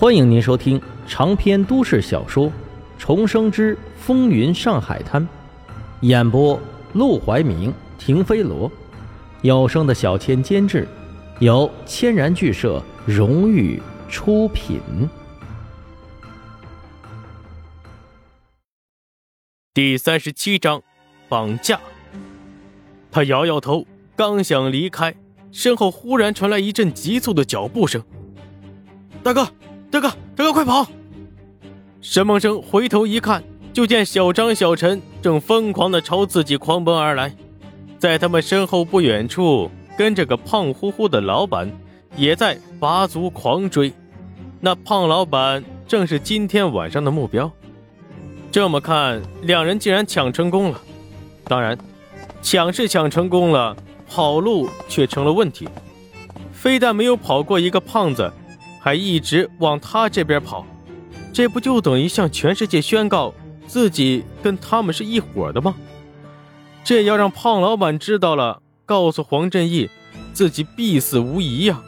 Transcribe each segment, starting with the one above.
欢迎您收听长篇都市小说《重生之风云上海滩》，演播：陆怀明、停飞罗，有声的小千监制，由千然剧社荣誉出品。第三十七章，绑架。他摇摇头，刚想离开，身后忽然传来一阵急促的脚步声。大哥。大哥，大哥，快跑！沈梦生回头一看，就见小张、小陈正疯狂的朝自己狂奔而来，在他们身后不远处，跟着个胖乎乎的老板，也在拔足狂追。那胖老板正是今天晚上的目标。这么看，两人竟然抢成功了。当然，抢是抢成功了，跑路却成了问题。非但没有跑过一个胖子。还一直往他这边跑，这不就等于向全世界宣告自己跟他们是一伙的吗？这要让胖老板知道了，告诉黄振义，自己必死无疑呀！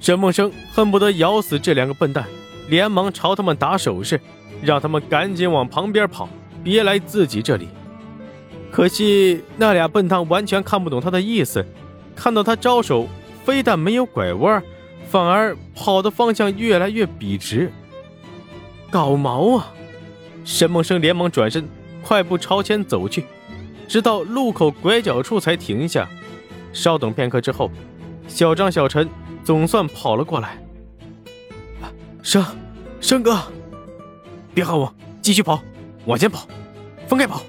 沈梦生恨不得咬死这两个笨蛋，连忙朝他们打手势，让他们赶紧往旁边跑，别来自己这里。可惜那俩笨蛋完全看不懂他的意思，看到他招手，非但没有拐弯。反而跑的方向越来越笔直，搞毛啊！沈梦生连忙转身，快步朝前走去，直到路口拐角处才停下。稍等片刻之后，小张、小陈总算跑了过来。生，生哥，别喊我，继续跑，往前跑，分开跑。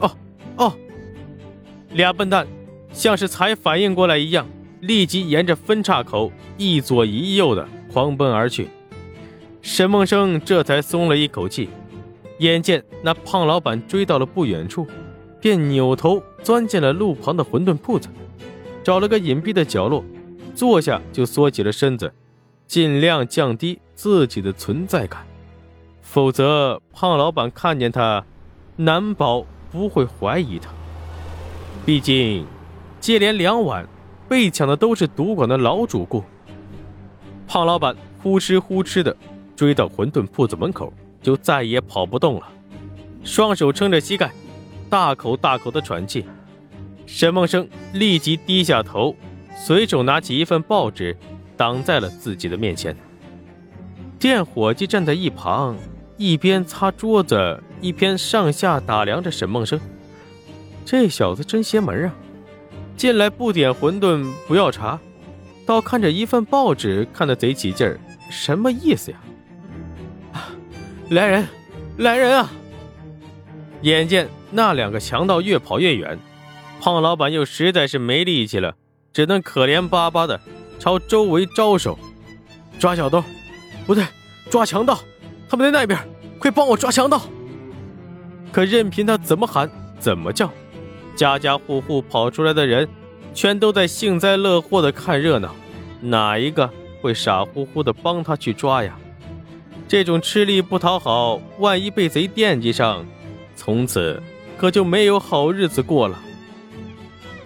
哦，哦，俩笨蛋像是才反应过来一样。立即沿着分岔口一左一右的狂奔而去，沈梦生这才松了一口气。眼见那胖老板追到了不远处，便扭头钻进了路旁的馄饨铺子，找了个隐蔽的角落坐下，就缩起了身子，尽量降低自己的存在感。否则，胖老板看见他，难保不会怀疑他。毕竟，接连两晚。被抢的都是赌馆的老主顾。胖老板呼哧呼哧的追到馄饨铺子门口，就再也跑不动了，双手撑着膝盖，大口大口的喘气。沈梦生立即低下头，随手拿起一份报纸，挡在了自己的面前。店伙计站在一旁，一边擦桌子，一边上下打量着沈梦生。这小子真邪门啊！进来不点馄饨不要茶，倒看着一份报纸看得贼起劲儿，什么意思呀？啊来人，来人啊！眼见那两个强盗越跑越远，胖老板又实在是没力气了，只能可怜巴巴的朝周围招手：“抓小偷，不对，抓强盗！他们在那边，快帮我抓强盗！”可任凭他怎么喊，怎么叫。家家户户跑出来的人，全都在幸灾乐祸的看热闹，哪一个会傻乎乎的帮他去抓呀？这种吃力不讨好，万一被贼惦记上，从此可就没有好日子过了。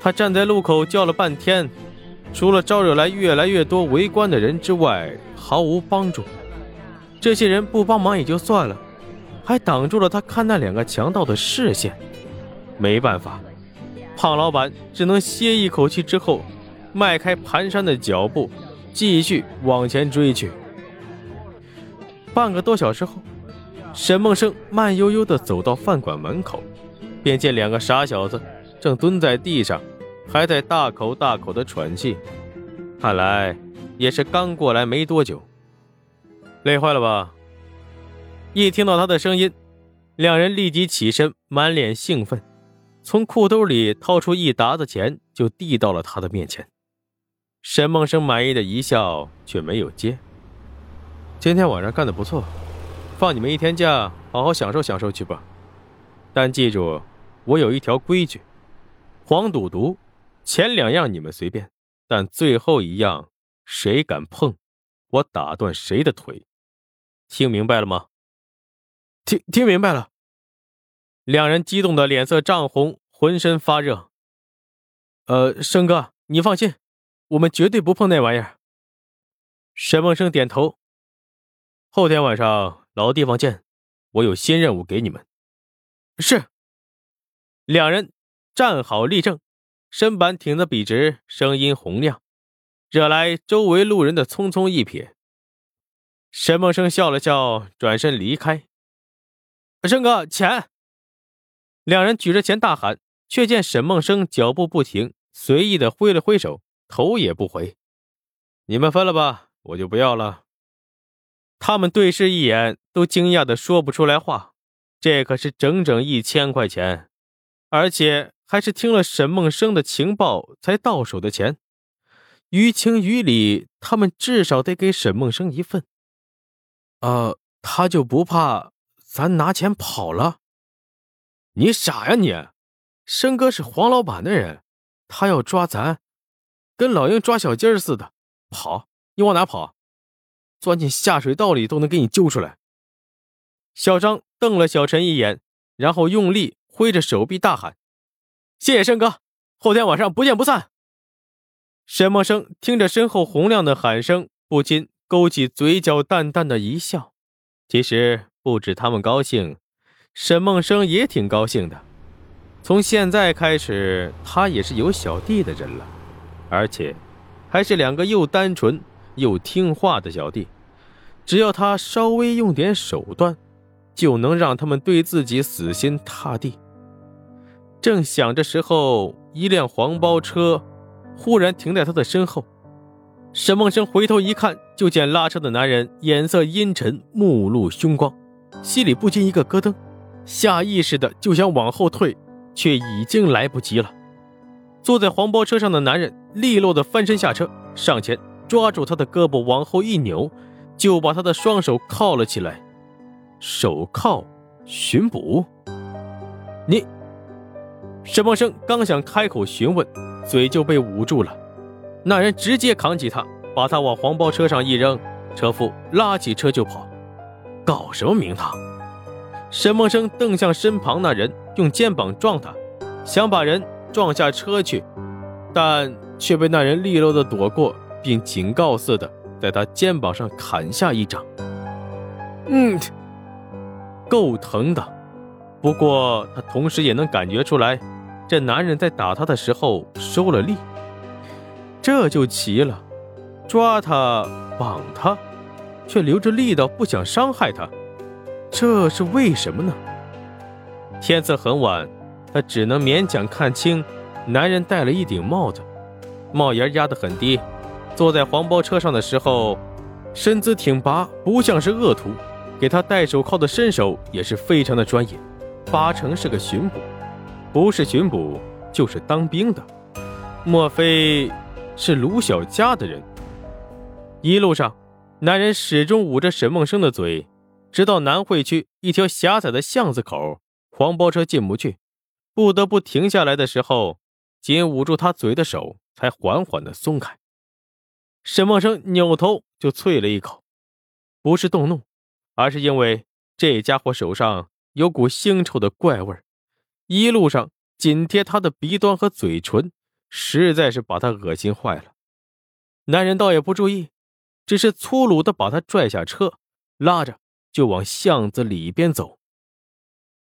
他站在路口叫了半天，除了招惹来越来越多围观的人之外，毫无帮助。这些人不帮忙也就算了，还挡住了他看那两个强盗的视线。没办法。胖老板只能歇一口气，之后迈开蹒跚的脚步，继续往前追去。半个多小时后，沈梦生慢悠悠地走到饭馆门口，便见两个傻小子正蹲在地上，还在大口大口地喘气，看来也是刚过来没多久。累坏了吧？一听到他的声音，两人立即起身，满脸兴奋。从裤兜里掏出一沓子钱，就递到了他的面前。沈梦生满意的一笑，却没有接。今天晚上干得不错，放你们一天假，好好享受享受去吧。但记住，我有一条规矩：黄赌毒，前两样你们随便，但最后一样，谁敢碰，我打断谁的腿。听明白了吗？听听明白了。两人激动的脸色涨红，浑身发热。呃，生哥，你放心，我们绝对不碰那玩意儿。沈梦生点头，后天晚上老地方见，我有新任务给你们。是。两人站好立正，身板挺得笔直，声音洪亮，惹来周围路人的匆匆一瞥。沈梦生笑了笑，转身离开。生哥，钱！两人举着钱大喊，却见沈梦生脚步不停，随意的挥了挥手，头也不回。你们分了吧，我就不要了。他们对视一眼，都惊讶的说不出来话。这可是整整一千块钱，而且还是听了沈梦生的情报才到手的钱。于情于理，他们至少得给沈梦生一份。呃，他就不怕咱拿钱跑了？你傻呀你！申哥是黄老板的人，他要抓咱，跟老鹰抓小鸡儿似的，跑你往哪跑？钻进下水道里都能给你揪出来。小张瞪了小陈一眼，然后用力挥着手臂大喊：“谢谢申哥，后天晚上不见不散。”沈默生听着身后洪亮的喊声，不禁勾起嘴角淡淡的一笑。其实不止他们高兴，沈梦生也挺高兴的。从现在开始，他也是有小弟的人了，而且还是两个又单纯又听话的小弟。只要他稍微用点手段，就能让他们对自己死心塌地。正想着时候，一辆黄包车忽然停在他的身后。沈梦生回头一看，就见拉车的男人眼色阴沉，目露凶光，心里不禁一个咯噔，下意识的就想往后退，却已经来不及了。坐在黄包车上的男人利落的翻身下车，上前抓住他的胳膊往后一扭。就把他的双手铐了起来，手铐巡捕。你，沈梦生刚想开口询问，嘴就被捂住了。那人直接扛起他，把他往黄包车上一扔，车夫拉起车就跑。搞什么名堂？沈梦生瞪向身旁那人，用肩膀撞他，想把人撞下车去，但却被那人利落的躲过，并警告似的。在他肩膀上砍下一掌，嗯，够疼的。不过他同时也能感觉出来，这男人在打他的时候收了力。这就奇了，抓他、绑他，却留着力道不想伤害他，这是为什么呢？天色很晚，他只能勉强看清，男人戴了一顶帽子，帽檐压得很低。坐在黄包车上的时候，身姿挺拔，不像是恶徒。给他戴手铐的身手也是非常的专业，八成是个巡捕，不是巡捕就是当兵的。莫非是卢小佳的人？一路上，男人始终捂着沈梦生的嘴，直到南汇区一条狭窄的巷子口，黄包车进不去，不得不停下来的时候，紧捂住他嘴的手才缓缓的松开。沈梦生扭头就啐了一口，不是动怒，而是因为这家伙手上有股腥臭的怪味一路上紧贴他的鼻端和嘴唇，实在是把他恶心坏了。男人倒也不注意，只是粗鲁的把他拽下车，拉着就往巷子里边走。